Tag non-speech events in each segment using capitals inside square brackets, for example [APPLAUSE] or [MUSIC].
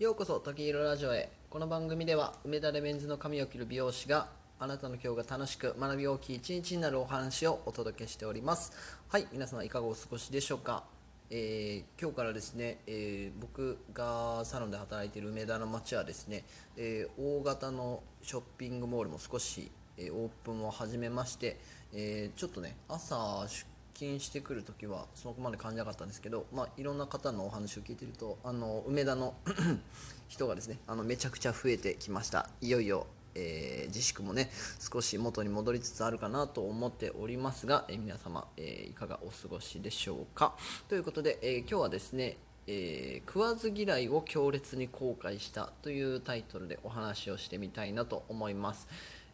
ようこそ時色ラジオへ。この番組では梅田でメンズの髪を切る美容師があなたの今日が楽しく学び大きい一日になるお話をお届けしております。はい皆様いかがお過ごしでしょうか、えー今日からですね、えー僕がサロンで働いている梅田の街はですね、えー大型のショッピングモールも少し、えオープンを始めまして、えちょっとね朝出勤してくるときはそこまで感じなかったんですけど、まあ、いろんな方のお話を聞いてるとあの梅田の [COUGHS] 人がですねあのめちゃくちゃ増えてきました。いよいよ、えー自粛もね少し元に戻りつつあるかなと思っておりますが、えー皆様、えーいかがお過ごしでしょうか？ということで、え今日はですねえー食わず嫌いを強烈に後悔したというタイトルでお話をしてみたいなと思います、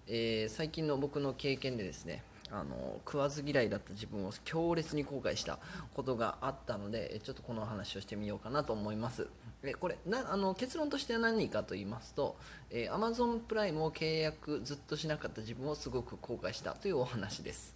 えー最近の僕の経験でですねあの食わず嫌いだった自分を強烈に後悔したことがあったのでちょっとこの話をしてみようかなと思います。えこれなあの結論としては何かと言いますと、えー Amazon プライムを契約ずっとしなかった自分をすごく後悔したというお話です、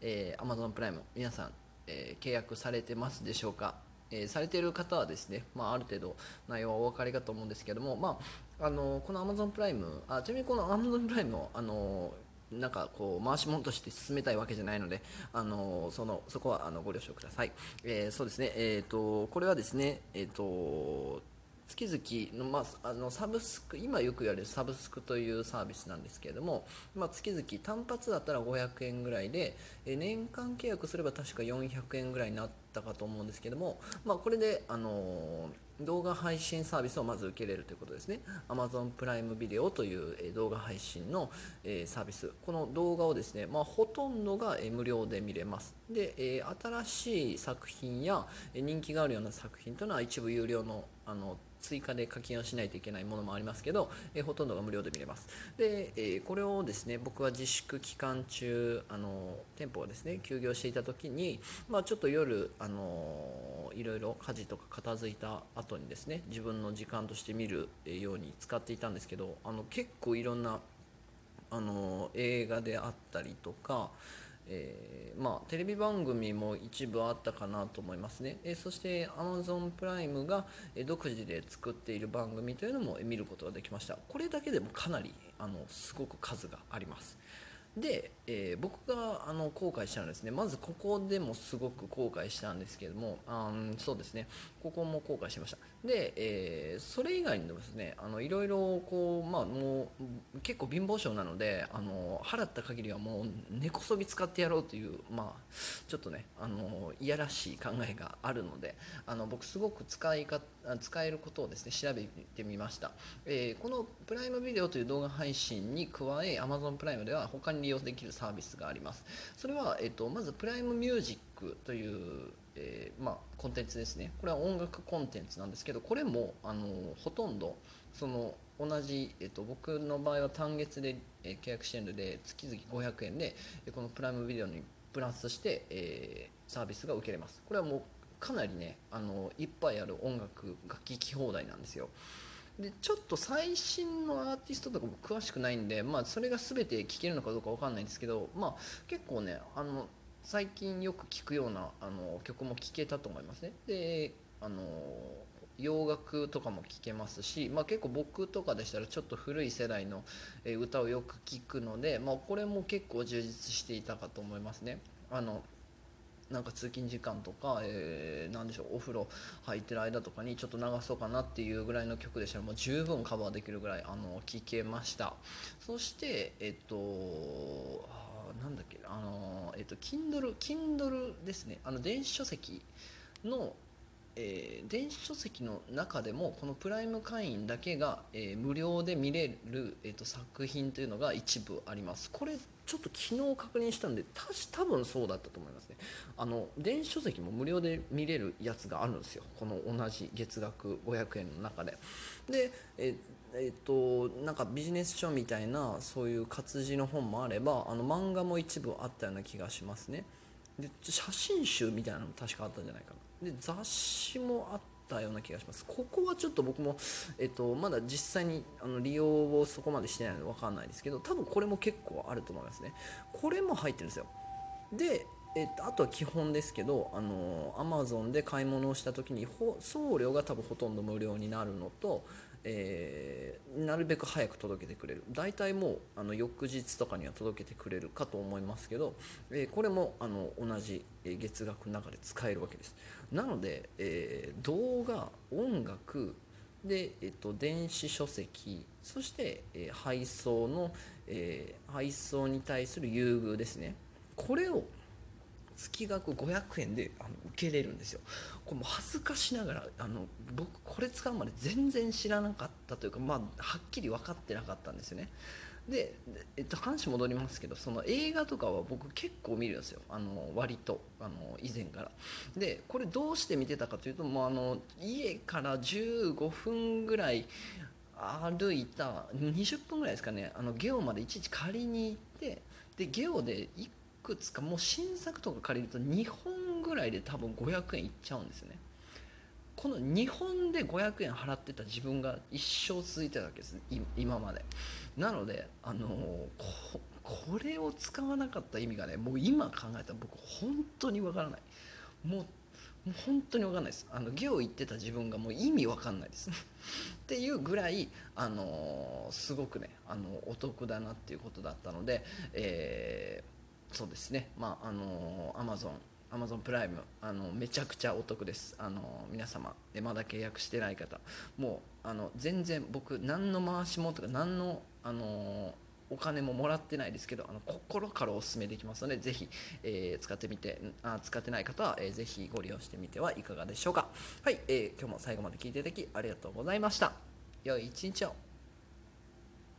えー Amazon プライム皆さん、えー契約されてますでしょうか？えされている方はですね、まあ、ある程度内容はお分かりかと思うんですけども、まあ、あのこの Amazon プライムあちなみにこの Amazon プライムをあのなんかこう回し物として進めたいわけじゃないので、あのそのそこはあのご了承ください。えーそうですね、えー、とこれはですね、えー、と月々の,、まあ、あのサブスク今よく言われるサブスクというサービスなんですけれども、まあ、月々単発だったら500円ぐらいでえ年間契約すれば確か400円ぐらいになったかと思うんですけども、まあ、これで、あの動画配信サービスをまず受けれるということですね。Amazon プライムビデオという、え動画配信の、えサービス。この動画をですね、まあ、ほとんどが、え無料で見れます。で、え新しい作品や、え人気があるような作品というのは一部有料のあの追加で課金をしないといけないものもありますけど、えほとんどが無料で見れます。で、えこれをですね僕は自粛期間中あの店舗がですね休業していた時に、まあ、ちょっと夜ああのいろいろ家事とか片付いた後にですね自分の時間として見るように使っていたんですけどあの結構いろんなあの映画であったりとか、えーまあ、テレビ番組も一部あったかなと思いますね、えーそして Amazon プライムが独自で作っている番組というのも見ることができました。これだけでもかなりあのすごく数があります。で、えー僕があの後悔したのはですねまずここでもすごく後悔したんですけどもあそうですね。ここも後悔しました。で、えーそれ以外にもですねあのいろいろこうまあもう結構貧乏症なのであの払った限りはもう根こそぎ使ってやろうというまあちょっとねあのいやらしい考えがあるのであの僕すごく使いかあ使えることをですね調べてみました、えーこのプライムビデオという動画配信に加え Amazon プライムでは他に利用できるサービスがあります。それは、えっとまずプライムミュージックという、えーまあ、コンテンツですね。これは音楽コンテンツなんですけどこれもあのほとんどその同じ、えっと、僕の場合は単月で、えー契約してるので月々500円でこのプライムビデオにプラスして、えーサービスが受けれます。これはもうかなりねあのいっぱいある音楽が聴き放題なんですよ。でちょっと最新のアーティストとか僕詳しくないんで、まあ、それが全て聴けるのかどうかわかんないんですけど、まあ、結構ねあの最近よく聴くようなあの曲も聴けたと思いますね。であの洋楽とかも聴けますし、まあ、結構僕とかでしたらちょっと古い世代の歌をよく聴くので、まあ、これも結構充実していたかと思いますね。あのなんか通勤時間とか、えーなんでしょうお風呂入ってる間とかにちょっと流そうかなっていうぐらいの曲でしたらもう十分カバーできるぐらいあの聴けました。そしてえっとなんだっけあのえっと Kindle Kindle ですね。あの電子書籍のえー電子書籍の中でもこのプライム会員だけが、えー無料で見れる、えー、と作品というのが一部あります。これちょっと昨日確認したんでたし多分そうだったと思いますね。あの電子書籍も無料で見れるやつがあるんですよ。この同じ月額500円の中で。でええっとなんかビジネス書みたいなそういう活字の本もあればあの漫画も一部あったような気がしますね。で写真集みたいなのも確かあったんじゃないかな。で雑誌もあったような気がします。ここはちょっと僕も、えっと、まだ実際にあの利用をそこまでしてないので分かんないですけど多分これも結構あると思いますね。これも入ってるんですよ。でえっと、あとは基本ですけど、あの Amazon で買い物をした時に送料が多分ほとんど無料になるのと、えーなるべく早く届けてくれる。大体もうあの翌日とかには届けてくれるかと思いますけど、えーこれもあの同じ月額の中で使えるわけです。なので、えー動画音楽で、えっと、電子書籍そして、え配送の、え配送に対する優遇ですね。これを月額500円であの受けれるんですよ。これも恥ずかしながらあの僕これ使うまで全然知らなかったというか、まあ、はっきり分かってなかったんですよね。で、えっと、話戻りますけどその映画とかは僕結構見るんですよ。あの割とあの以前から。でこれどうして見てたかというともうあの家から15分ぐらい歩いた20分ぐらいですかね。あのゲオまでいちいち借りに行ってでゲオでいくつかもう新作とか借りると2本ぐらいで多分500円いっちゃうんですね。この2本で500円払ってた自分が一生続いてたわけです今まで。なのであのここれを使わなかった意味がねもう今考えたら僕本当にわからない。もう本当に分かんないです。あのゲオ行ってた自分がもう意味わかんないです。っていうぐらい、あのーすごくねあのお得だなっていうことだったので、えーそうですね。まああのアマゾンアマゾンプライムあのめちゃくちゃお得です。あの皆様。えまだ契約してない方。もうあの全然僕何の回しもとか何のあのお金ももらってないですけどあの心からお勧めできますのでぜひ、えー使ってみてあ使ってない方は、えーぜひご利用してみてはいかがでしょうか。はい、えー今日も最後まで聞いていただきありがとうございました。良い一日を。